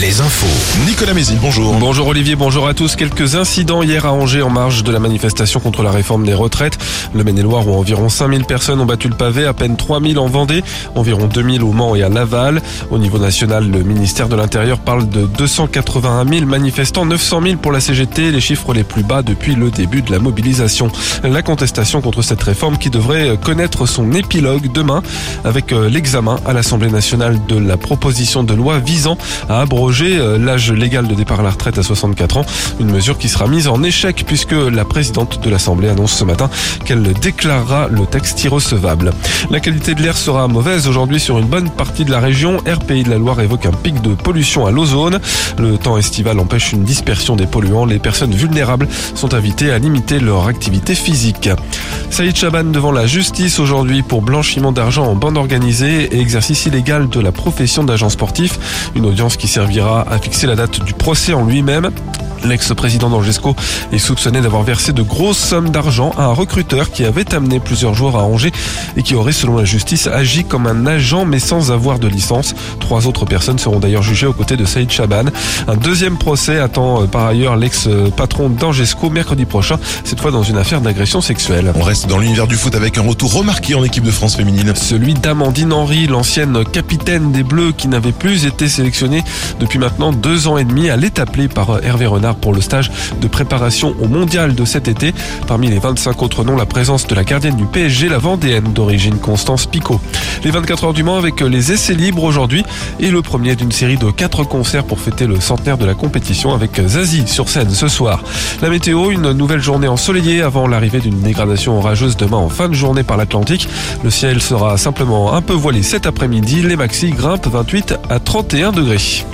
les infos. Nicolas Mézil, bonjour. Bonjour Olivier, bonjour à tous. Quelques incidents hier à Angers en marge de la manifestation contre la réforme des retraites. Le Maine-et-Loire où environ 5000 personnes ont battu le pavé, à peine 3000 en Vendée, environ 2000 au Mans et à Laval. Au niveau national, le ministère de l'Intérieur parle de 281 000 manifestants, 900 000 pour la CGT, les chiffres les plus bas depuis le début de la mobilisation. La contestation contre cette réforme qui devrait connaître son épilogue demain avec euh, l'examen à l'Assemblée nationale de la proposition de loi visant à abroger euh, l'âge légal de départ à la retraite à 64 ans. Une mesure qui sera mise en échec puisque la présidente de l'Assemblée annonce ce matin qu'elle déclarera le texte irrecevable. La qualité de l'air sera mauvaise aujourd'hui sur une bonne partie de la région. RPI de la Loire évoque un pic de pollution à l'ozone. Le temps estival empêche une dispersion des polluants. Les personnes vulnérables sont invitées à limiter leur activité physique. Saïd Chaban devant la justice aujourd'hui pour blanchiment d'argent en bande organisée et exercice illégal de la profession d'agent sportif. Une audience qui servira à fixer la date du procès en lui-même. L'ex-président d'Angesco est soupçonné d'avoir versé de grosses sommes d'argent à un recruteur qui avait amené plusieurs joueurs à Angers et qui aurait, selon la justice, agi comme un agent mais sans avoir de licence. Trois autres personnes seront d'ailleurs jugées aux côtés de Saïd Chaban. Un deuxième procès attend euh, par ailleurs l'ex-patron d'Angesco mercredi prochain, cette fois dans une affaire d'agression sexuelle. On reste dans l'univers du foot avec un retour remarqué en équipe de France féminine. Celui d'Amandine Henry, l'ancienne capitaine des Bleus qui n'avait plus été sélectionnée depuis maintenant deux ans et demi. Elle est appelée par euh, Hervé Pour le stage de préparation au mondial de cet été. Parmi les 25 autres noms, la présence de la gardienne du PSG, la Vendéenne d'origine Constance Picot. Les 24 heures du Mans avec les essais libres aujourd'hui et le premier d'une série de 4 concerts pour fêter le centenaire de la compétition avec Zazie sur scène ce soir. La météo, une nouvelle journée ensoleillée avant l'arrivée d'une dégradation orageuse demain en fin de journée par l'Atlantique. Le ciel sera simplement un peu voilé cet après-midi. Les maxi grimpent 28 à 31 degrés.